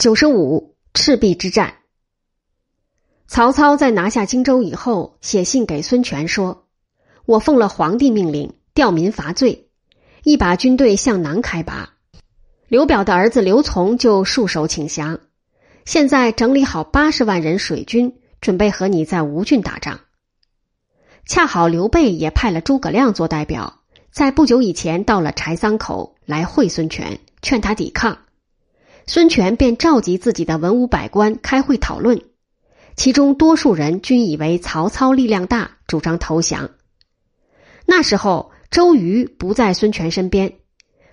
九十五赤壁之战。曹操在拿下荆州以后，写信给孙权说：“我奉了皇帝命令，调民伐罪，一把军队向南开拔。刘表的儿子刘琮就束手请降，现在整理好八十万人水军，准备和你在吴郡打仗。恰好刘备也派了诸葛亮做代表，在不久以前到了柴桑口来会孙权，劝他抵抗。”孙权便召集自己的文武百官开会讨论，其中多数人均以为曹操力量大，主张投降。那时候，周瑜不在孙权身边，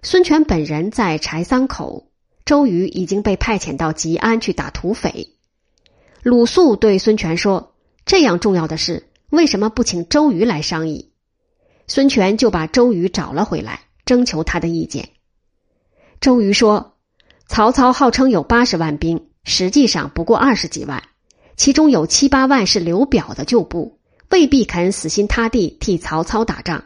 孙权本人在柴桑口，周瑜已经被派遣到吉安去打土匪。鲁肃对孙权说：“这样重要的事，为什么不请周瑜来商议？”孙权就把周瑜找了回来，征求他的意见。周瑜说。曹操号称有八十万兵，实际上不过二十几万，其中有七八万是刘表的旧部，未必肯死心塌地替曹操打仗。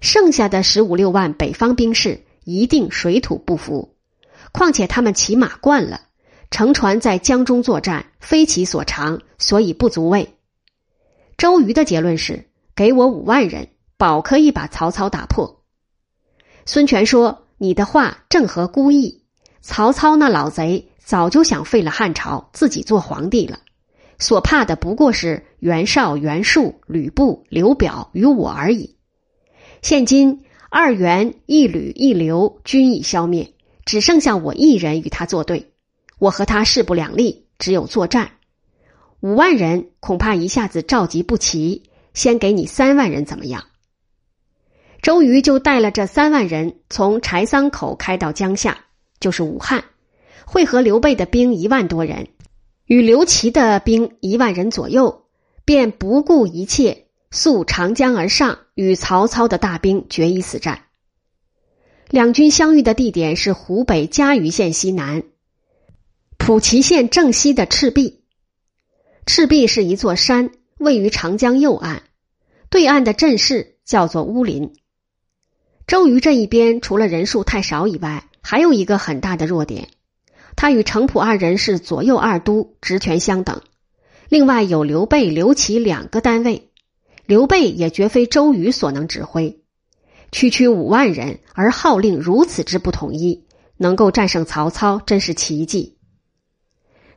剩下的十五六万北方兵士一定水土不服，况且他们骑马惯了，乘船在江中作战非其所长，所以不足畏。周瑜的结论是：给我五万人，保可以把曹操打破。孙权说：“你的话正合孤意。”曹操那老贼早就想废了汉朝，自己做皇帝了，所怕的不过是袁绍、袁术、吕布、刘表与我而已。现今二袁、一吕、一刘均已消灭，只剩下我一人与他作对，我和他势不两立，只有作战。五万人恐怕一下子召集不齐，先给你三万人怎么样？周瑜就带了这三万人从柴桑口开到江夏。就是武汉，会合刘备的兵一万多人，与刘琦的兵一万人左右，便不顾一切，溯长江而上，与曹操的大兵决一死战。两军相遇的地点是湖北嘉鱼县西南，蒲祁县正西的赤壁。赤壁是一座山，位于长江右岸，对岸的阵势叫做乌林。周瑜这一边除了人数太少以外，还有一个很大的弱点，他与程普二人是左右二都，职权相等。另外有刘备、刘琦两个单位，刘备也绝非周瑜所能指挥。区区五万人，而号令如此之不统一，能够战胜曹操，真是奇迹。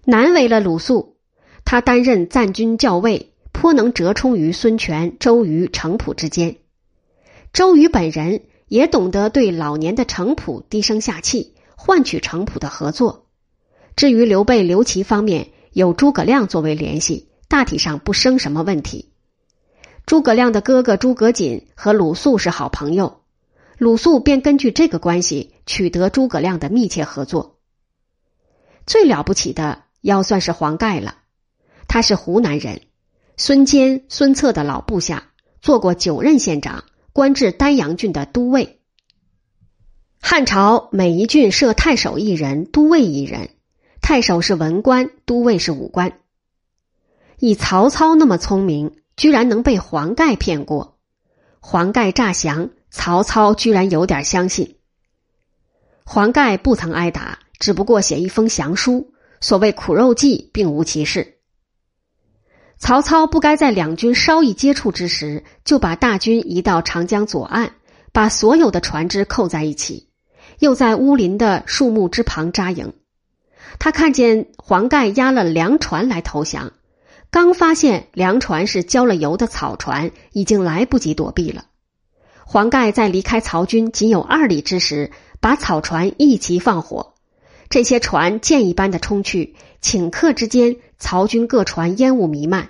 难为了鲁肃，他担任赞军校尉，颇能折冲于孙权、周瑜、程普之间。周瑜本人。也懂得对老年的程普低声下气，换取程普的合作。至于刘备、刘琦方面，有诸葛亮作为联系，大体上不生什么问题。诸葛亮的哥哥诸葛瑾和鲁肃是好朋友，鲁肃便根据这个关系取得诸葛亮的密切合作。最了不起的要算是黄盖了，他是湖南人，孙坚、孙策的老部下，做过九任县长。官至丹阳郡的都尉。汉朝每一郡设太守一人，都尉一人。太守是文官，都尉是武官。以曹操那么聪明，居然能被黄盖骗过。黄盖诈降，曹操居然有点相信。黄盖不曾挨打，只不过写一封降书，所谓苦肉计，并无其事。曹操不该在两军稍一接触之时，就把大军移到长江左岸，把所有的船只扣在一起，又在乌林的树木之旁扎营。他看见黄盖押了粮船来投降，刚发现粮船是浇了油的草船，已经来不及躲避了。黄盖在离开曹军仅有二里之时，把草船一齐放火，这些船箭一般的冲去，顷刻之间。曹军各船烟雾弥漫，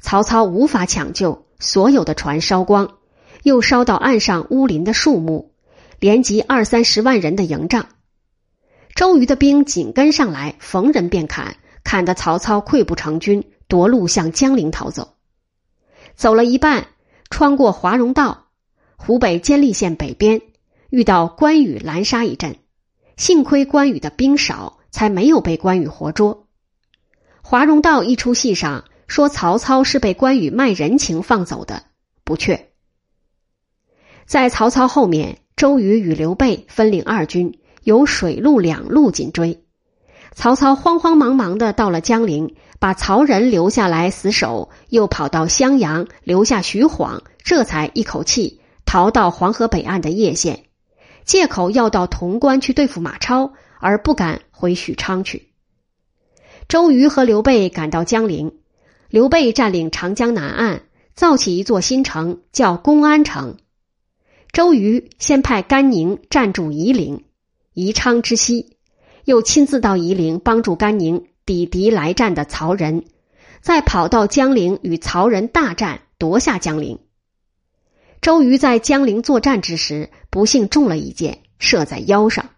曹操无法抢救，所有的船烧光，又烧到岸上乌林的树木，连及二三十万人的营帐。周瑜的兵紧跟上来，逢人便砍，砍得曹操溃不成军，夺路向江陵逃走。走了一半，穿过华容道，湖北监利县北边，遇到关羽拦杀一阵，幸亏关羽的兵少，才没有被关羽活捉。华容道一出戏上说曹操是被关羽卖人情放走的，不确。在曹操后面，周瑜与刘备分领二军，由水陆两路紧追。曹操慌慌忙忙的到了江陵，把曹仁留下来死守，又跑到襄阳留下徐晃，这才一口气逃到黄河北岸的叶县，借口要到潼关去对付马超，而不敢回许昌去。周瑜和刘备赶到江陵，刘备占领长江南岸，造起一座新城，叫公安城。周瑜先派甘宁占住夷陵，宜昌之西。又亲自到夷陵帮助甘宁抵敌来战的曹仁，再跑到江陵与曹仁大战，夺下江陵。周瑜在江陵作战之时，不幸中了一箭，射在腰上。